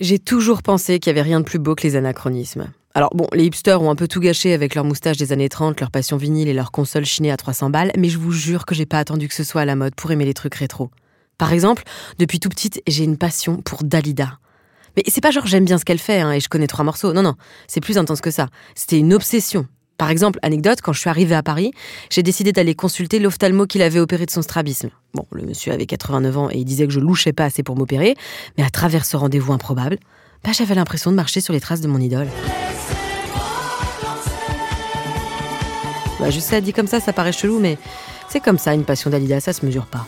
J'ai toujours pensé qu'il n'y avait rien de plus beau que les anachronismes. Alors bon, les hipsters ont un peu tout gâché avec leur moustache des années 30, leur passion vinyle et leur console chinée à 300 balles, mais je vous jure que j'ai pas attendu que ce soit à la mode pour aimer les trucs rétro. Par exemple, depuis tout petite, j'ai une passion pour Dalida. Mais c'est pas genre j'aime bien ce qu'elle fait hein, et je connais trois morceaux. Non, non, c'est plus intense que ça. C'était une obsession. Par exemple, anecdote, quand je suis arrivée à Paris, j'ai décidé d'aller consulter l'ophtalmo qui l'avait opéré de son strabisme. Bon, le monsieur avait 89 ans et il disait que je louchais pas assez pour m'opérer, mais à travers ce rendez-vous improbable, bah, j'avais l'impression de marcher sur les traces de mon idole. Bah, je sais, dit comme ça, ça paraît chelou, mais c'est comme ça, une passion d'Alida, ça se mesure pas.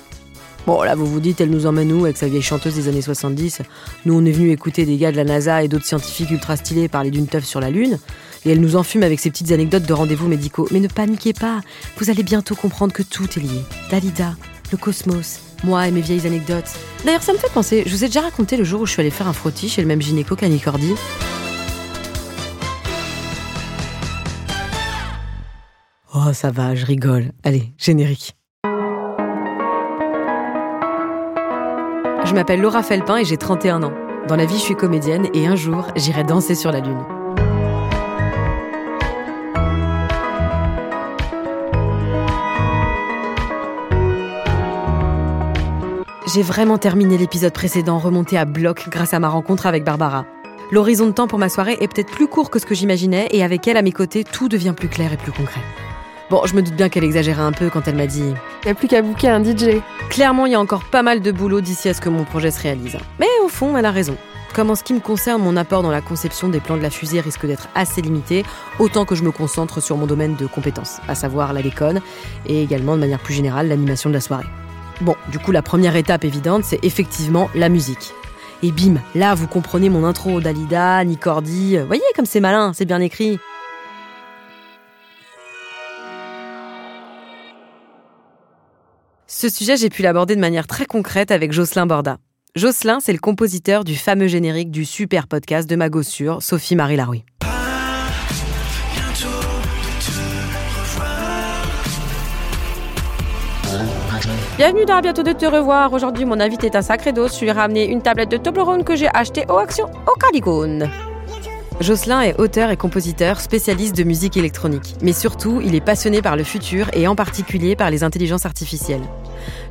Bon, là, vous vous dites, elle nous emmène où avec sa vieille chanteuse des années 70 Nous, on est venu écouter des gars de la NASA et d'autres scientifiques ultra stylés parler d'une teuf sur la Lune et elle nous enfume avec ses petites anecdotes de rendez-vous médicaux. Mais ne paniquez pas, vous allez bientôt comprendre que tout est lié. Dalida, le cosmos, moi et mes vieilles anecdotes. D'ailleurs, ça me fait penser, je vous ai déjà raconté le jour où je suis allée faire un frottis chez le même gynéco qu'Annie Cordy. Oh, ça va, je rigole. Allez, générique. Je m'appelle Laura Felpin et j'ai 31 ans. Dans la vie, je suis comédienne et un jour, j'irai danser sur la Lune. J'ai vraiment terminé l'épisode précédent remonté à bloc grâce à ma rencontre avec Barbara. L'horizon de temps pour ma soirée est peut-être plus court que ce que j'imaginais et avec elle à mes côtés, tout devient plus clair et plus concret. Bon, je me doute bien qu'elle exagérait un peu quand elle m'a dit Il n'y a plus qu'à bouquer un DJ. Clairement, il y a encore pas mal de boulot d'ici à ce que mon projet se réalise. Mais au fond, elle a raison. Comme en ce qui me concerne, mon apport dans la conception des plans de la fusée risque d'être assez limité, autant que je me concentre sur mon domaine de compétences, à savoir la déconne et également de manière plus générale l'animation de la soirée. Bon, du coup, la première étape évidente, c'est effectivement la musique. Et bim, là, vous comprenez mon intro Dalida, Nicordi. Voyez comme c'est malin, c'est bien écrit. Ce sujet, j'ai pu l'aborder de manière très concrète avec Jocelyn Borda. Jocelyn, c'est le compositeur du fameux générique du super podcast de ma gossure, Sophie Marie Larouille. Bienvenue dans Bientôt de te revoir. Aujourd'hui, mon invité est un sacré dos. Je lui ai ramené une tablette de Toblerone que j'ai achetée au Action au Calicone. Jocelyn est auteur et compositeur spécialiste de musique électronique. Mais surtout, il est passionné par le futur et en particulier par les intelligences artificielles.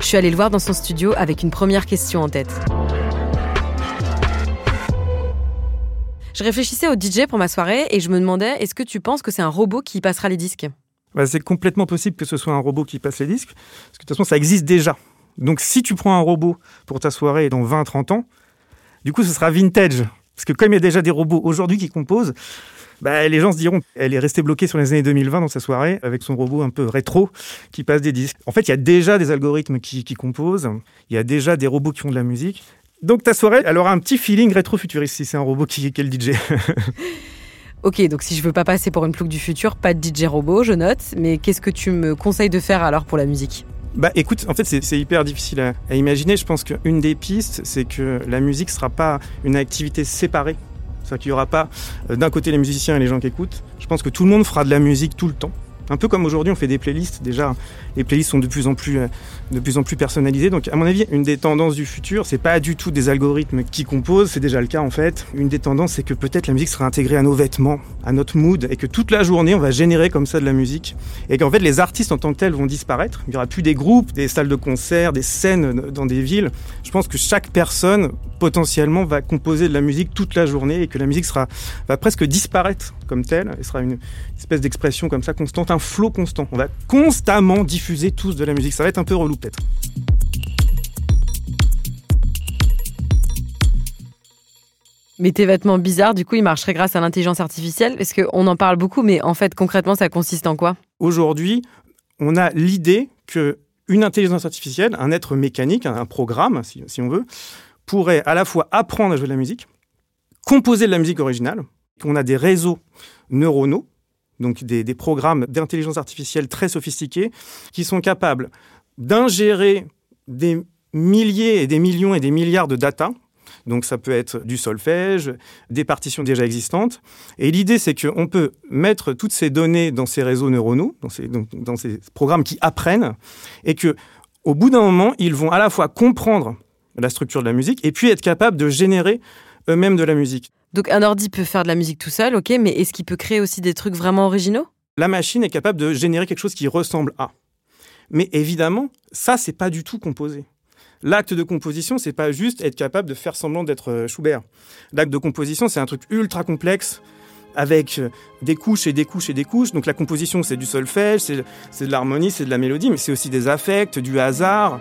Je suis allée le voir dans son studio avec une première question en tête. Je réfléchissais au DJ pour ma soirée et je me demandais est-ce que tu penses que c'est un robot qui passera les disques? Bah, c'est complètement possible que ce soit un robot qui passe les disques, parce que de toute façon, ça existe déjà. Donc si tu prends un robot pour ta soirée dans 20-30 ans, du coup, ce sera vintage. Parce que comme il y a déjà des robots aujourd'hui qui composent, bah, les gens se diront, elle est restée bloquée sur les années 2020 dans sa soirée avec son robot un peu rétro qui passe des disques. En fait, il y a déjà des algorithmes qui, composent, il y a déjà des robots qui font de la musique. Donc ta soirée, elle aura un petit feeling rétro-futuriste si c'est un robot qui, qui est le DJ. Ok, donc si je veux pas passer pour une plouc du futur, pas de DJ robot, je note. Mais qu'est-ce que tu me conseilles de faire alors pour la musique? Bah écoute, en fait c'est hyper difficile à, imaginer. Je pense qu'une des pistes, c'est que la musique sera pas une activité séparée. C'est-à-dire qu'il n'y aura pas euh, d'un côté les musiciens et les gens qui écoutent. Je pense que tout le monde fera de la musique tout le temps. Un peu comme aujourd'hui, on fait des playlists. Déjà, les playlists sont de plus en plus, euh, de plus en plus personnalisées. Donc, à mon avis, une des tendances du futur, c'est pas du tout des algorithmes qui composent. C'est déjà le cas en fait. Une des tendances, c'est que peut-être la musique sera intégrée à nos vêtements, à notre mood, et que toute la journée, on va générer comme ça de la musique, et qu'en fait, les artistes en tant que tels vont disparaître. Il y aura plus des groupes, des salles de concert, des scènes dans des villes. Je pense que chaque personne potentiellement va composer de la musique toute la journée et que la musique sera va presque disparaître comme telle et sera une espèce d'expression comme ça constante, un flot constant. On va constamment diffuser tous de la musique. Ça va être un peu relou peut-être. Mais tes vêtements bizarres, du coup, ils marcheraient grâce à l'intelligence artificielle? Parce qu'on en parle beaucoup, mais en fait, concrètement, ça consiste en quoi? Aujourd'hui, on a l'idée que une intelligence artificielle, un être mécanique, un programme, si, si on veut, pourrait à la fois apprendre à jouer de la musique, composer de la musique originale, qu'on a des réseaux neuronaux, donc des, programmes d'intelligence artificielle très sophistiqués, qui sont capables d'ingérer des milliers et des millions et des milliards de data. Donc ça peut être du solfège, des partitions déjà existantes. Et l'idée, c'est qu'on peut mettre toutes ces données dans ces réseaux neuronaux, dans ces, programmes qui apprennent, et que au bout d'un moment, ils vont à la fois comprendre la structure de la musique et puis être capable de générer eux-mêmes de la musique. Donc un ordi peut faire de la musique tout seul, ok, mais est-ce qu'il peut créer aussi des trucs vraiment originaux? La machine est capable de générer quelque chose qui ressemble à. Mais évidemment, ça, c'est pas du tout composé. L'acte de composition, c'est pas juste être capable de faire semblant d'être euh, Schubert. L'acte de composition, c'est un truc ultra complexe avec euh, des couches et des couches et des couches. Donc la composition, c'est du solfège, c'est de l'harmonie, c'est de la mélodie, mais c'est aussi des affects, du hasard.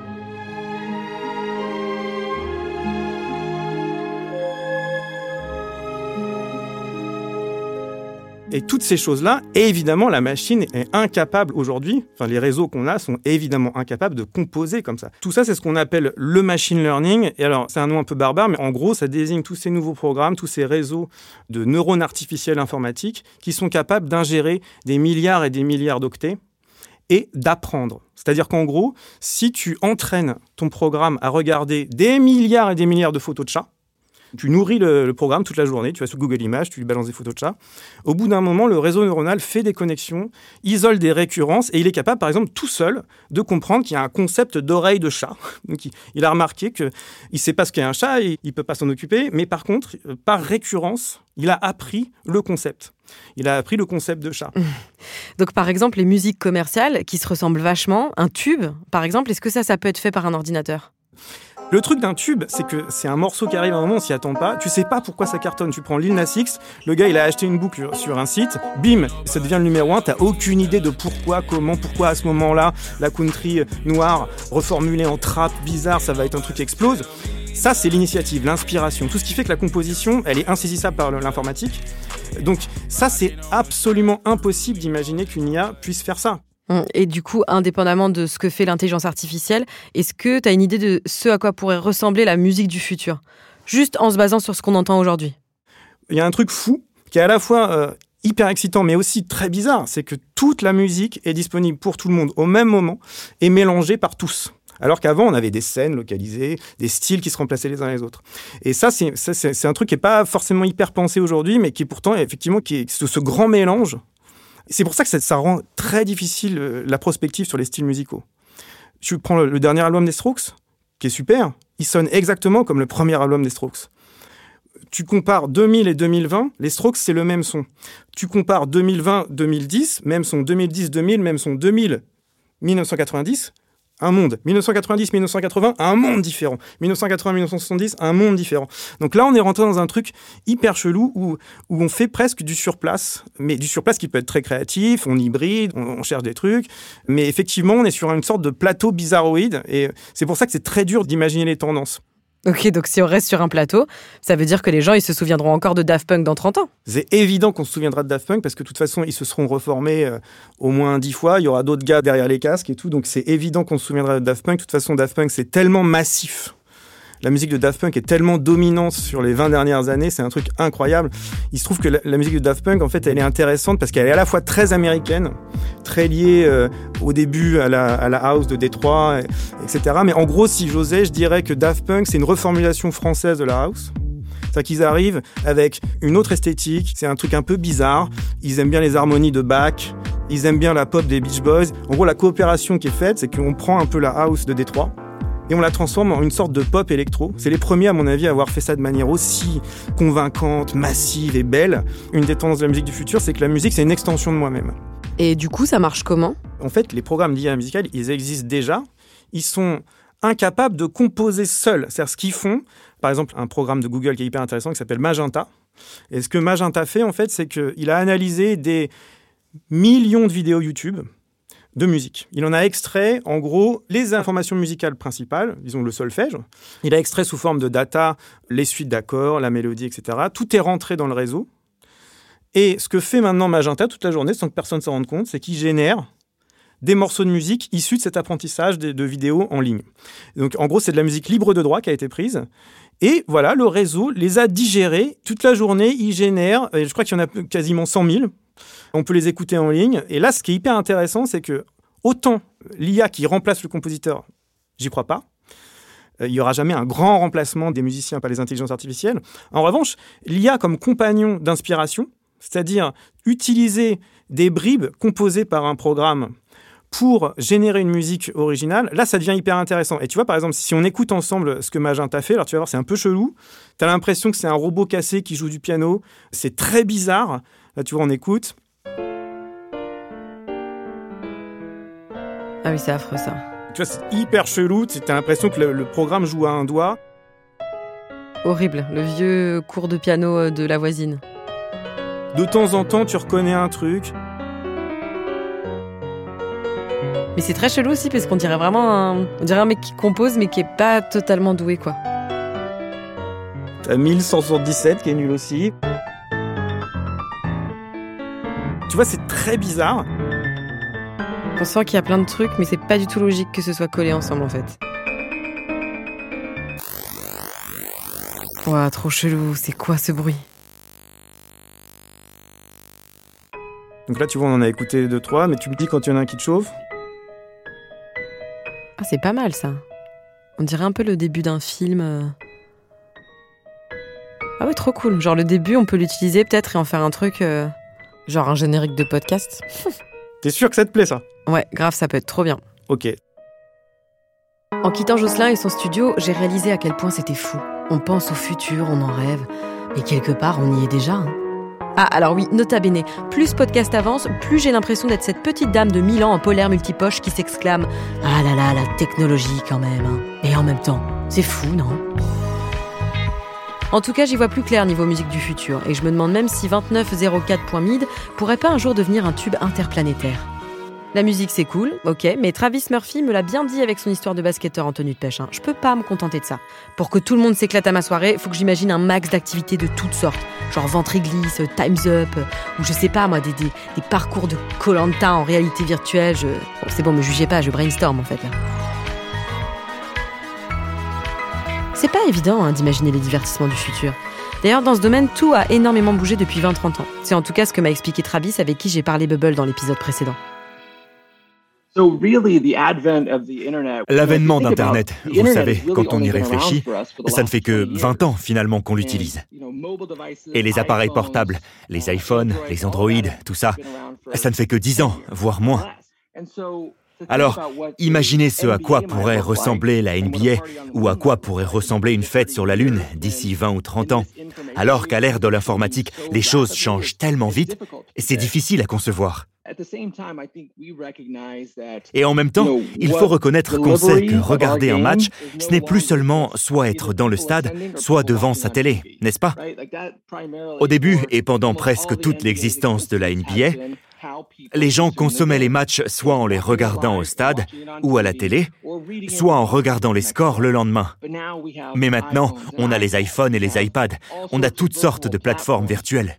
Et toutes ces choses-là, évidemment, la machine est incapable aujourd'hui, enfin les réseaux qu'on a sont évidemment incapables de composer comme ça. Tout ça, c'est ce qu'on appelle le machine learning. Et alors, c'est un nom un peu barbare, mais en gros, ça désigne tous ces nouveaux programmes, tous ces réseaux de neurones artificiels informatiques qui sont capables d'ingérer des milliards et des milliards d'octets et d'apprendre. C'est-à-dire qu'en gros, si tu entraînes ton programme à regarder des milliards et des milliards de photos de chats, tu nourris le, programme toute la journée, tu vas sur Google Images, tu lui balances des photos de chat. Au bout d'un moment, le réseau neuronal fait des connexions, isole des récurrences et il est capable, par exemple, tout seul, de comprendre qu'il y a un concept d'oreille de chat. Donc, il, a remarqué qu'il ne sait pas ce qu'est un chat et il ne peut pas s'en occuper, mais par contre, euh, par récurrence, il a appris le concept. Il a appris le concept de chat. Donc, par exemple, les musiques commerciales qui se ressemblent vachement, un tube, par exemple, est-ce que ça, ça peut être fait par un ordinateur? Le truc d'un tube, c'est que c'est un morceau qui arrive à un moment, on s'y attend pas. Tu sais pas pourquoi ça cartonne. Tu prends Lil Nas X, le gars il a acheté une boucle sur un site, bim, ça devient le numéro un. T'as aucune idée de pourquoi, comment, pourquoi à ce moment-là la country noire reformulée en trap bizarre, ça va être un truc qui explose. Ça, c'est l'initiative, l'inspiration. Tout ce qui fait que la composition, elle est insaisissable par l'informatique. Donc ça, c'est absolument impossible d'imaginer qu'une IA puisse faire ça. Hum, et du coup, indépendamment de ce que fait l'intelligence artificielle, est-ce que tu as une idée de ce à quoi pourrait ressembler la musique du futur? Juste en se basant sur ce qu'on entend aujourd'hui. Il y a un truc fou qui est à la fois euh, hyper excitant mais aussi très bizarre, c'est que toute la musique est disponible pour tout le monde au même moment et mélangée par tous. Alors qu'avant, on avait des scènes localisées, des styles qui se remplaçaient les uns les autres. Et ça, c'est un truc qui n'est pas forcément hyper pensé aujourd'hui, mais qui est pourtant, effectivement, qui est ce grand mélange c'est pour ça que ça, rend très difficile euh, la prospective sur les styles musicaux. Je prends le, dernier album des Strokes, qui est super. Il sonne exactement comme le premier album des Strokes. Tu compares 2000 et 2020, les Strokes, c'est le même son. Tu compares 2020-2010, même son 2010-2000, même son 2000-1990, un monde. 1990-1980, un monde différent. 1980-1970, un monde différent. Donc là, on est rentré dans un truc hyper chelou où, où on fait presque du surplace, mais du surplace qui peut être très créatif, on hybride, on, on cherche des trucs, mais effectivement, on est sur une sorte de plateau bizarroïde, et c'est pour ça que c'est très dur d'imaginer les tendances. Ok, donc si on reste sur un plateau, ça veut dire que les gens, ils se souviendront encore de Daft Punk dans 30 ans. C'est évident qu'on se souviendra de Daft Punk parce que de toute façon, ils se seront reformés euh, au moins dix fois. Il y aura d'autres gars derrière les casques et tout. Donc c'est évident qu'on se souviendra de Daft Punk. De toute façon, Daft Punk, c'est tellement massif la musique de Daft Punk est tellement dominante sur les 20 dernières années, c'est un truc incroyable. Il se trouve que la, musique de Daft Punk, en fait, elle est intéressante parce qu'elle est à la fois très américaine, très liée euh, au début à la, à la, house de Détroit, etc. Mais en gros, si j'osais, je dirais que Daft Punk, c'est une reformulation française de la house. C'est qu'ils arrivent avec une autre esthétique, c'est un truc un peu bizarre. Ils aiment bien les harmonies de Bach, ils aiment bien la pop des Beach Boys. En gros, la coopération qui est faite, c'est qu'on prend un peu la house de Détroit, et on la transforme en une sorte de pop électro. C'est les premiers, à mon avis, à avoir fait ça de manière aussi convaincante, massive et belle. Une des tendances de la musique du futur, c'est que la musique, c'est une extension de moi-même. Et du coup, ça marche comment? En fait, les programmes d'IA musicale, ils existent déjà. Ils sont incapables de composer seuls. C'est-à-dire ce qu'ils font, par exemple, un programme de Google qui est hyper intéressant qui s'appelle Magenta. Et ce que Magenta fait, en fait, c'est qu'il a analysé des millions de vidéos YouTube de musique. Il en a extrait, en gros, les informations musicales principales, disons le solfège. Il a extrait sous forme de data les suites d'accords, la mélodie, etc. Tout est rentré dans le réseau. Et ce que fait maintenant Magenta toute la journée, sans que personne s'en rende compte, c'est qu'il génère des morceaux de musique issus de cet apprentissage de, vidéos en ligne. Donc en gros, c'est de la musique libre de droit qui a été prise. Et voilà, le réseau les a digérés. Toute la journée, il génère, je crois qu'il y en a quasiment 100 000, on peut les écouter en ligne. Et là, ce qui est hyper intéressant, c'est que autant l'IA qui remplace le compositeur, j'y crois pas. Euh, il n'y aura jamais un grand remplacement des musiciens par les intelligences artificielles. En revanche, l'IA comme compagnon d'inspiration, c'est-à-dire utiliser des bribes composées par un programme pour générer une musique originale, là, ça devient hyper intéressant. Et tu vois, par exemple, si on écoute ensemble ce que Magenta fait, alors tu vas voir, c'est un peu chelou. Tu as l'impression que c'est un robot cassé qui joue du piano. C'est très bizarre. Là, tu vois, on écoute. Ah oui, c'est affreux ça. Tu vois, c'est hyper chelou. Tu as l'impression que le, le programme joue à un doigt. Horrible, le vieux cours de piano euh, de la voisine. De temps en temps, tu reconnais un truc. Mais c'est très chelou aussi parce qu'on dirait vraiment un, on dirait un mec qui compose mais qui est pas totalement doué quoi. T'as 1177 qui est nul aussi. Tu vois, c'est très bizarre. On sent qu'il y a plein de trucs mais c'est pas du tout logique que ce soit collé ensemble en fait. Ouah, trop chelou, c'est quoi ce bruit? Donc là, tu vois, on en a écouté deux, trois, mais tu me dis quand il y en a un qui te chauffe. Ah, c'est pas mal ça. On dirait un peu le début d'un film. euh. Ah ouais, trop cool. Genre le début, on peut l'utiliser peut-être et en faire un truc, euh, genre un générique de podcast. T'es sûr que ça te plaît, ça? Ouais, grave, ça peut être trop bien. Ok. En quittant Jocelyn et son studio, j'ai réalisé à quel point c'était fou. On pense au futur, on en rêve, mais quelque part, on y est déjà. hein. Ah, alors oui, nota bene, plus ce podcast avance, plus j'ai l'impression d'être cette petite dame de 1000 ans en polaire multipoche qui s'exclame Ah là là, la technologie quand même. hein. Et en même temps, c'est fou, non? En tout cas, j'y vois plus clair niveau musique du futur, et je me demande même si 2904.mid pourrait pas un jour devenir un tube interplanétaire. La musique c'est cool, ok, mais Travis Murphy me l'a bien dit avec son histoire de basketteur en tenue de pêche. hein. Je peux pas me contenter de ça. Pour que tout le monde s'éclate à ma soirée, faut que j'imagine un max d'activités de toutes sortes. Genre ventriglisse, Time's Up, ou je sais pas moi, des, des, parcours de Colanta en réalité virtuelle. Je... C'est bon, me jugez pas, je brainstorm en fait là. C'est pas évident hein, d'imaginer les divertissements du futur. D'ailleurs, dans ce domaine, tout a énormément bougé depuis 20-30 ans. C'est en tout cas ce que m'a expliqué Travis avec qui j'ai parlé Bubble dans l'épisode précédent. L'avènement d'Internet, vous savez, quand on y réfléchit, ça ne fait que 20 ans finalement qu'on l'utilise. Et les appareils portables, les iPhones, les Android, tout ça, ça ne fait que 10 ans, voire moins. Alors, imaginez ce à quoi pourrait ressembler la NBA ou à quoi pourrait ressembler une fête sur la Lune d'ici 20 ou 30 ans. Alors qu'à l'ère de l'informatique, les choses changent tellement vite, c'est difficile à concevoir. Et en même temps, il faut reconnaître qu'on sait que regarder un match, ce n'est plus seulement soit être dans le stade, soit devant sa télé, n'est-ce pas? Au début et pendant presque toute l'existence de la NBA, les gens consommaient les matchs soit en les regardant au stade ou à la télé, soit en regardant les scores le lendemain. Mais maintenant, on a les iPhones et les iPads, on a toutes sortes de plateformes virtuelles.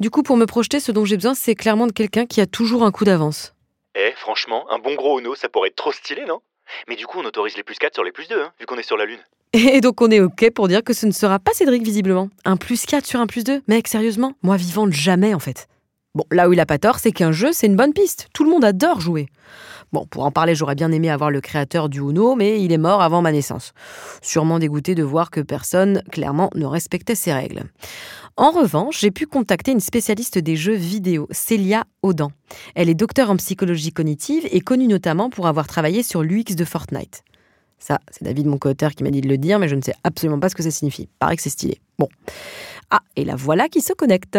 Du coup, pour me projeter, ce dont j'ai besoin, c'est clairement de quelqu'un qui a toujours un coup d'avance. Eh, franchement, un bon gros Uno, ça pourrait être trop stylé, non? Mais du coup, on autorise les plus 4 sur les plus 2, hein, vu qu'on est sur la Lune. Et donc on est ok pour dire que ce ne sera pas Cédric visiblement. Un plus 4 sur un plus 2 Mec, sérieusement? Moi vivante, jamais en fait. Bon, là où il a pas tort, c'est qu'un jeu, c'est une bonne piste. Tout le monde adore jouer. Bon, pour en parler, j'aurais bien aimé avoir le créateur du Uno, mais il est mort avant ma naissance. Sûrement dégoûté de voir que personne, clairement, ne respectait ses règles. En revanche, j'ai pu contacter une spécialiste des jeux vidéo, Célia Audan. Elle est docteur en psychologie cognitive et connue notamment pour avoir travaillé sur l'UX de Fortnite. Ça, c'est David, mon co-auteur, qui m'a dit de le dire, mais je ne sais absolument pas ce que ça signifie. Paraît que c'est stylé. Bon. Ah, et la voilà qui se connecte.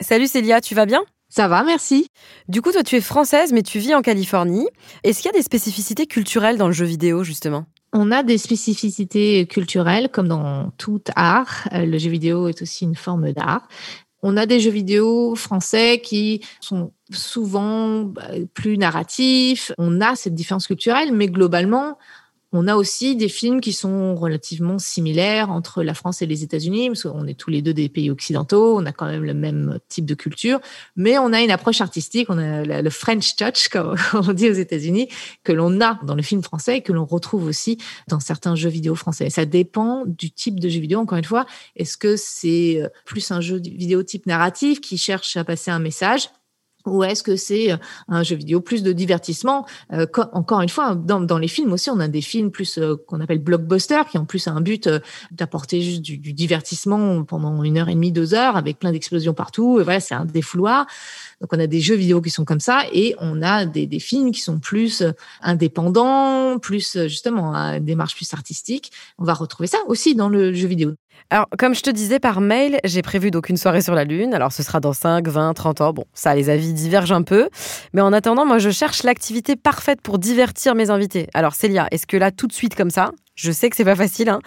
Salut Célia, tu vas bien? Ça va, merci. Du coup, toi, tu es française, mais tu vis en Californie. Est-ce qu'il y a des spécificités culturelles dans le jeu vidéo, justement? On a des spécificités culturelles, comme dans tout art. Euh, Le jeu vidéo est aussi une forme d'art. On a des jeux vidéo français qui sont souvent bah, plus narratifs. On a cette différence culturelle, mais globalement, on a aussi des films qui sont relativement similaires entre la France et les États-Unis, parce qu'on est tous les deux des pays occidentaux, on a quand même le même type de culture, mais on a une approche artistique, on a le French touch, comme on dit aux États-Unis, que l'on a dans le film français et que l'on retrouve aussi dans certains jeux vidéo français. Ça dépend du type de jeu vidéo, encore une fois. Est-ce que c'est euh, plus un jeu vidéo type narratif qui cherche à passer un message? Ou est-ce que c'est un jeu vidéo plus de divertissement Encore une fois, dans, les films aussi, on a des films plus qu'on appelle blockbusters, qui ont plus un but d'apporter juste du, divertissement pendant une heure et demie, deux heures, avec plein d'explosions partout. Et voilà, c'est un défouloir. Donc on a des jeux vidéo qui sont comme ça et on a des, des films qui sont plus euh, indépendants, plus euh, justement à démarche plus artistique. On va retrouver ça aussi dans le jeu vidéo. Alors, comme je te disais par mail, j'ai prévu donc une soirée sur la Lune. Alors, ce sera dans 5, 20, 30 ans. Bon, ça, les avis divergent un peu. Mais en attendant, moi, je cherche l'activité parfaite pour divertir mes invités. Alors, Célia, est-ce que là, tout de suite, comme ça, je sais que c'est pas facile, hein,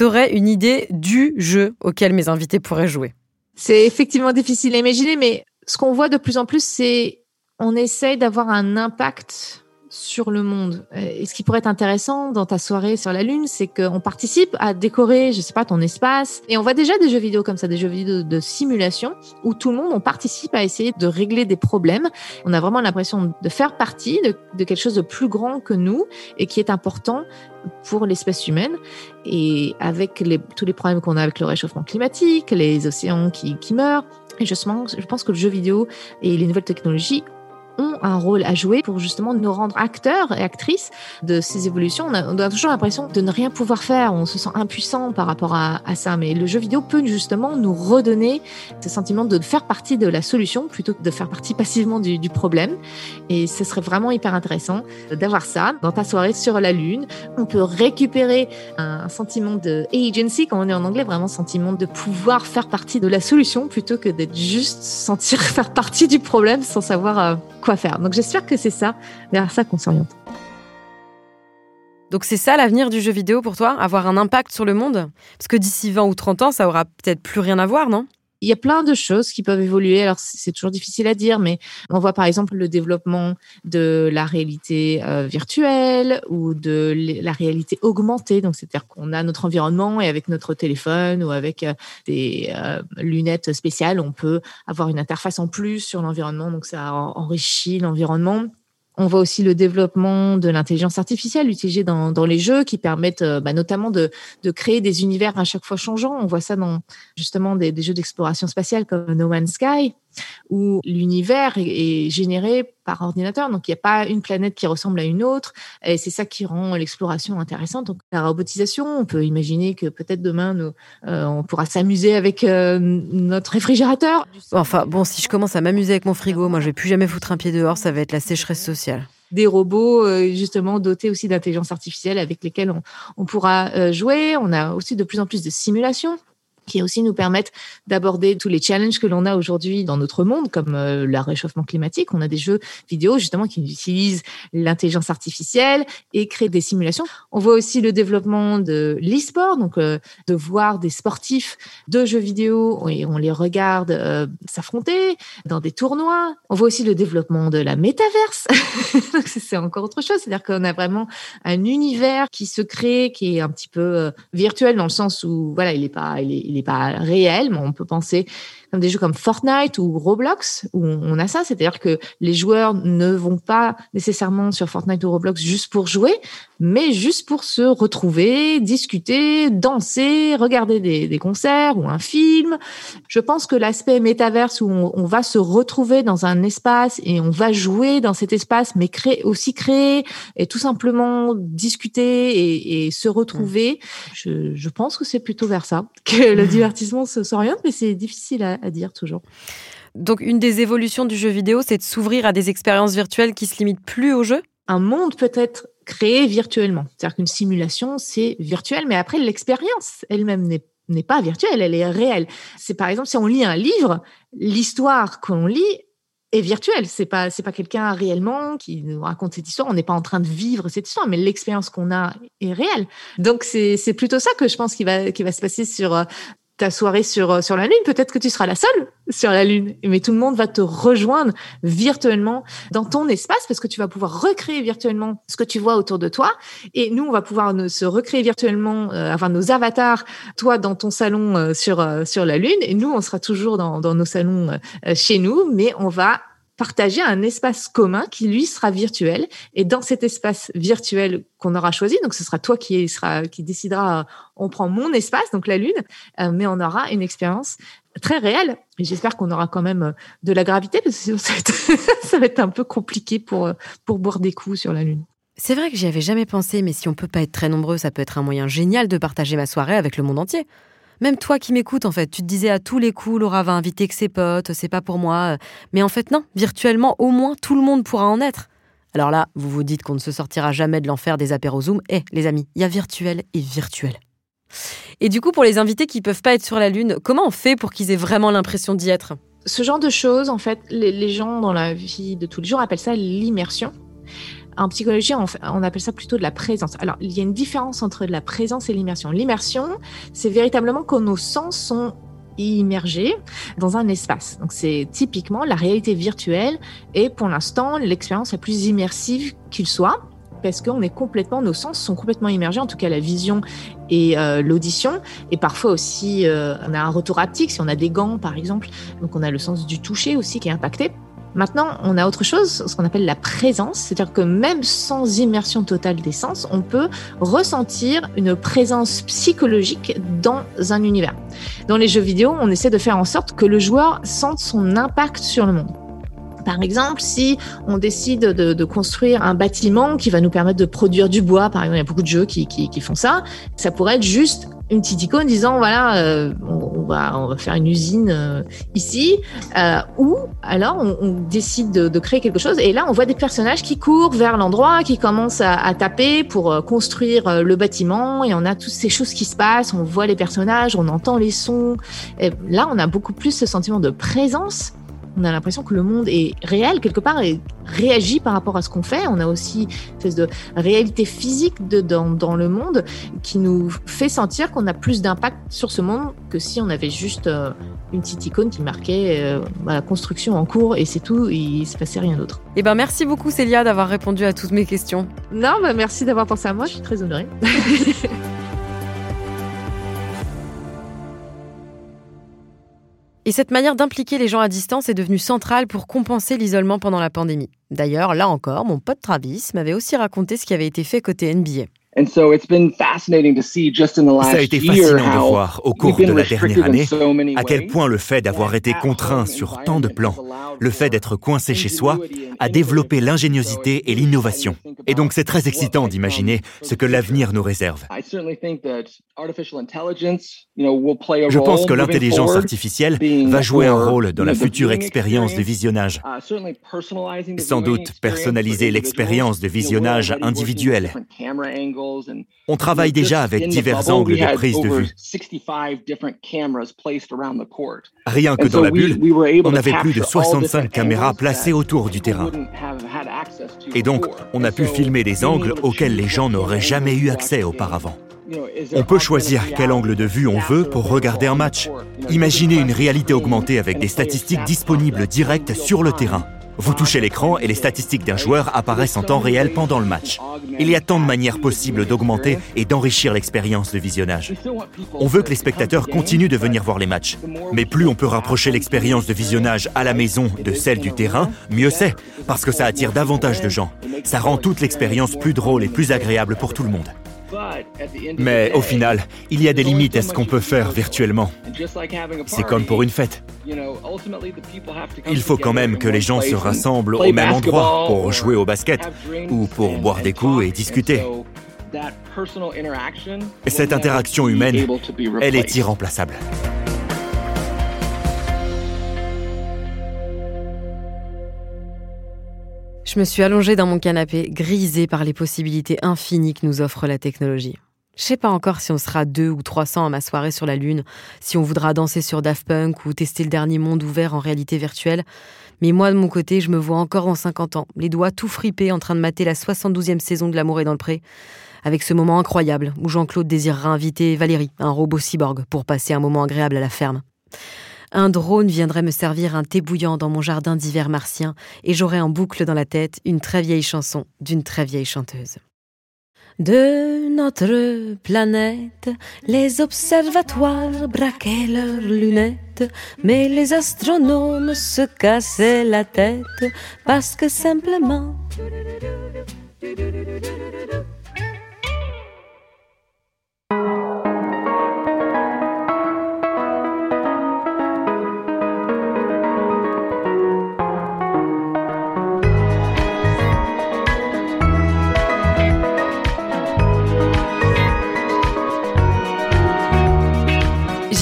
aurais une idée du jeu auquel mes invités pourraient jouer? C'est effectivement difficile à imaginer, mais ce qu'on voit de plus en plus, c'est on essaye d'avoir un impact sur le monde. Et ce qui pourrait être intéressant dans ta soirée sur la Lune, c'est qu'on participe à décorer, je sais pas, ton espace. Et on voit déjà des jeux vidéo comme ça, des jeux vidéo de simulation, où tout le monde, on participe à essayer de régler des problèmes. On a vraiment l'impression de faire partie de, quelque chose de plus grand que nous et qui est important pour l'espèce humaine. Et avec tous les problèmes qu'on a avec le réchauffement climatique, les océans qui, qui meurent, et justement, je pense que le jeu vidéo et les nouvelles technologies ont un rôle à jouer pour justement nous rendre acteurs et actrices de ces évolutions. On a, toujours l'impression de ne rien pouvoir faire, on se sent impuissant par rapport à, ça, mais le jeu vidéo peut justement nous redonner ce sentiment de faire partie de la solution plutôt que de faire partie passivement du, problème. Et ce serait vraiment hyper intéressant d'avoir ça dans ta soirée sur la Lune. On peut récupérer un sentiment de agency, comme on est en anglais, vraiment sentiment de pouvoir faire partie de la solution plutôt que d'être juste sentir faire partie du problème sans savoir euh, quoi faire. Donc j'espère que c'est ça, vers ça qu'on s'oriente. Donc c'est ça l'avenir du jeu vidéo pour toi? Avoir un impact sur le monde? Parce que d'ici 20 ou 30 ans, ça aura peut-être plus rien à voir, non? Il y a plein de choses qui peuvent évoluer. Alors, c'est toujours difficile à dire, mais on voit par exemple le développement de la réalité euh, virtuelle ou de la réalité augmentée. Donc, c'est-à-dire qu'on a notre environnement et avec notre téléphone ou avec euh, des euh, lunettes spéciales, on peut avoir une interface en plus sur l'environnement. Donc, ça enrichit l'environnement. On voit aussi le développement de l'intelligence artificielle utilisée dans, les jeux qui permettent euh, bah, notamment de, de, créer des univers à chaque fois changeants. On voit ça dans justement des, des jeux d'exploration spatiale comme No Man's Sky où l'univers est, généré par ordinateur. Donc, il n'y a pas une planète qui ressemble à une autre. Et c'est ça qui rend l'exploration intéressante. Donc, la robotisation, on peut imaginer que peut-être demain, nous, euh, on pourra s'amuser avec euh, notre réfrigérateur. Enfin, bon, si je commence à m'amuser avec mon frigo, moi, je vais plus jamais foutre un pied dehors. Ça va être la sécheresse sociale des robots euh, justement dotés aussi d'intelligence artificielle avec lesquels on, on pourra jouer. On a aussi de plus en plus de simulations qui aussi nous permettent d'aborder tous les challenges que l'on a aujourd'hui dans notre monde, comme euh, le réchauffement climatique. On a des jeux vidéo justement qui utilisent l'intelligence artificielle et créent des simulations. On voit aussi le développement de l'e-sport, donc euh, de voir des sportifs de jeux vidéo et on les regarde euh, s'affronter dans des tournois. On voit aussi le développement de la métaverse. c'est encore autre chose, c'est-à-dire qu'on a vraiment un univers qui se crée, qui est un petit peu virtuel dans le sens où voilà, il est pas, il est, il n'est pas réel, mais on peut penser comme des jeux comme Fortnite ou Roblox, où on a ça, c'est-à-dire que les joueurs ne vont pas nécessairement sur Fortnite ou Roblox juste pour jouer, mais juste pour se retrouver, discuter, danser, regarder des, concerts ou un film. Je pense que l'aspect métaverse où on, va se retrouver dans un espace et on va jouer dans cet espace, mais créer, aussi créer et tout simplement discuter et, se retrouver, je, je pense que c'est plutôt vers ça que le divertissement s'oriente, mais c'est difficile à, à dire toujours. Donc une des évolutions du jeu vidéo, c'est de s'ouvrir à des expériences virtuelles qui se limitent plus au jeu? Un monde peut être créé virtuellement. C'est-à-dire qu'une simulation, c'est virtuel, mais après, l'expérience elle-même n'est pas virtuelle, elle est réelle. C'est par exemple, si on lit un livre, l'histoire qu'on lit est virtuelle. C'est pas c'est pas quelqu'un réellement qui nous raconte cette histoire. On n'est pas en train de vivre cette histoire, mais l'expérience qu'on a est réelle. Donc c'est c'est plutôt ça que je pense qui va qui va se passer sur euh, ta soirée sur, euh, sur la Lune, peut-être que tu seras la seule sur la Lune, mais tout le monde va te rejoindre virtuellement dans ton espace parce que tu vas pouvoir recréer virtuellement ce que tu vois autour de toi. Et nous, on va pouvoir se recréer virtuellement, euh, avoir nos avatars, toi dans ton salon euh, sur, sur la Lune, et nous, on sera toujours dans, dans nos salons chez nous, mais on va partager un espace commun qui lui sera virtuel et dans cet espace virtuel qu'on aura choisi donc ce sera toi qui sera qui décidera on prend mon espace donc la lune euh, mais on aura une expérience très réelle et j'espère qu'on aura quand même de la gravité parce que sinon ça va être, ça va être un peu compliqué pour pour boire des coups sur la lune. C'est vrai que j'y avais jamais pensé mais si on peut pas être très nombreux ça peut être un moyen génial de partager ma soirée avec le monde entier. Même toi qui m'écoutes, en fait, tu te disais à tous les coups, Laura va inviter que ses potes, c'est pas pour moi. Mais en fait, non, virtuellement, au moins, tout le monde pourra en être. Alors là, vous vous dites qu'on ne se sortira jamais de l'enfer des apéros Zoom. Eh, les amis, il y a virtuel et virtuel. Et du coup, pour les invités qui peuvent pas être sur la Lune, comment on fait pour qu'ils aient vraiment l'impression d'y être? Ce genre de choses, en fait, les gens dans la vie de tous les jours appellent ça l'immersion. En psychologie, on, appelle ça plutôt de la présence. Alors, il y a une différence entre la présence et l'immersion. L'immersion, c'est véritablement quand nos sens sont immergés dans un espace. Donc, c'est typiquement la réalité virtuelle et pour l'instant, l'expérience la plus immersive qu'il soit parce qu'on est complètement, nos sens sont complètement immergés, en tout cas la vision et euh, l'audition. Et parfois aussi, euh, on a un retour haptique, si on a des gants par exemple. Donc on a le sens du toucher aussi qui est impacté. Maintenant, on a autre chose, ce qu'on appelle la présence, c'est-à-dire que même sans immersion totale des sens, on peut ressentir une présence psychologique dans un univers. Dans les jeux vidéo, on essaie de faire en sorte que le joueur sente son impact sur le monde. Par exemple, si on décide de, construire un bâtiment qui va nous permettre de produire du bois, par exemple, il y a beaucoup de jeux qui, qui font ça, ça pourrait être juste une petite icône disant voilà euh, on, va on va faire une usine euh, ici. Euh, ou alors on, décide de, créer quelque chose et là on voit des personnages qui courent vers l'endroit qui commencent à, à, taper pour construire le bâtiment. Et on a toutes ces choses qui se passent on voit les personnages on entend les sons. Et là on a beaucoup plus ce sentiment de présence on a l'impression que le monde est réel quelque part et réagit par rapport à ce qu'on fait. On a aussi une espèce de réalité physique de, dans, le monde qui nous fait sentir qu'on a plus d'impact sur ce monde que si on avait juste euh, une petite icône qui marquait euh, la construction en cours et c'est tout, il ne se passait rien d'autre. Eh ben merci beaucoup Célia d'avoir répondu à toutes mes questions. Non, bah merci d'avoir pensé à moi, je suis très honorée. Et cette manière d'impliquer les gens à distance est devenue centrale pour compenser l'isolement pendant la pandémie. D'ailleurs, là encore, mon pote Travis m'avait aussi raconté ce qui avait été fait côté NBA. Ça a été fascinant de voir au cours de la dernière année à quel point le fait d'avoir été contraint sur tant de plans, le fait d'être coincé chez soi, a développé l'ingéniosité et l'innovation. Et donc c'est très excitant d'imaginer ce que l'avenir nous réserve. Je pense que l'intelligence artificielle va jouer un rôle dans la future expérience de visionnage. Sans doute personnaliser l'expérience de visionnage individuel. On travaille déjà avec divers angles de prise de vue. Rien que dans la bulle, on avait plus de 65 caméras placées autour du terrain. Et donc, on a pu filmer des angles auxquels les gens n'auraient jamais eu accès auparavant. On peut choisir quel angle de vue on veut pour regarder un match. Imaginez une réalité augmentée avec des statistiques disponibles directes sur le terrain. Vous touchez l'écran et les statistiques d'un joueur apparaissent en temps réel pendant le match. Il y a tant de manières possibles d'augmenter et d'enrichir l'expérience de visionnage. On veut que les spectateurs continuent de venir voir les matchs. Mais plus on peut rapprocher l'expérience de visionnage à la maison de celle du terrain, mieux c'est, parce que ça attire davantage de gens. Ça rend toute l'expérience plus drôle et plus agréable pour tout le monde. Mais au final, il y a des limites à ce qu'on peut faire virtuellement. C'est comme pour une fête. Il faut quand même que les gens se rassemblent au même endroit pour jouer au basket ou pour boire des coups et discuter. Cette interaction humaine, elle est irremplaçable. Je me suis allongée dans mon canapé, grisée par les possibilités infinies que nous offre la technologie. Je sais pas encore si on sera deux ou 300 à ma soirée sur la Lune, si on voudra danser sur Daft Punk ou tester le dernier monde ouvert en réalité virtuelle. Mais moi, de mon côté, je me vois encore en 50 ans, les doigts tout fripés en train de mater la 72e saison de L'amour est dans le pré, avec ce moment incroyable où Jean-Claude désirera inviter Valérie, un robot cyborg, pour passer un moment agréable à la ferme. Un drone viendrait me servir un thé bouillant dans mon jardin d'hiver martien et j'aurais en boucle dans la tête une très vieille chanson d'une très vieille chanteuse. de notre planète. Les observatoires braquaient leurs lunettes, mais les astronomes se cassaient la tête parce que simplement...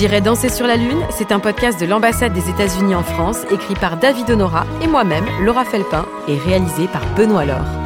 J'irai danser sur la Lune, c'est un podcast de l'ambassade des États-Unis en France, écrit par David Honora et moi-même, Laura Felpin, et réalisé par Benoît Laure.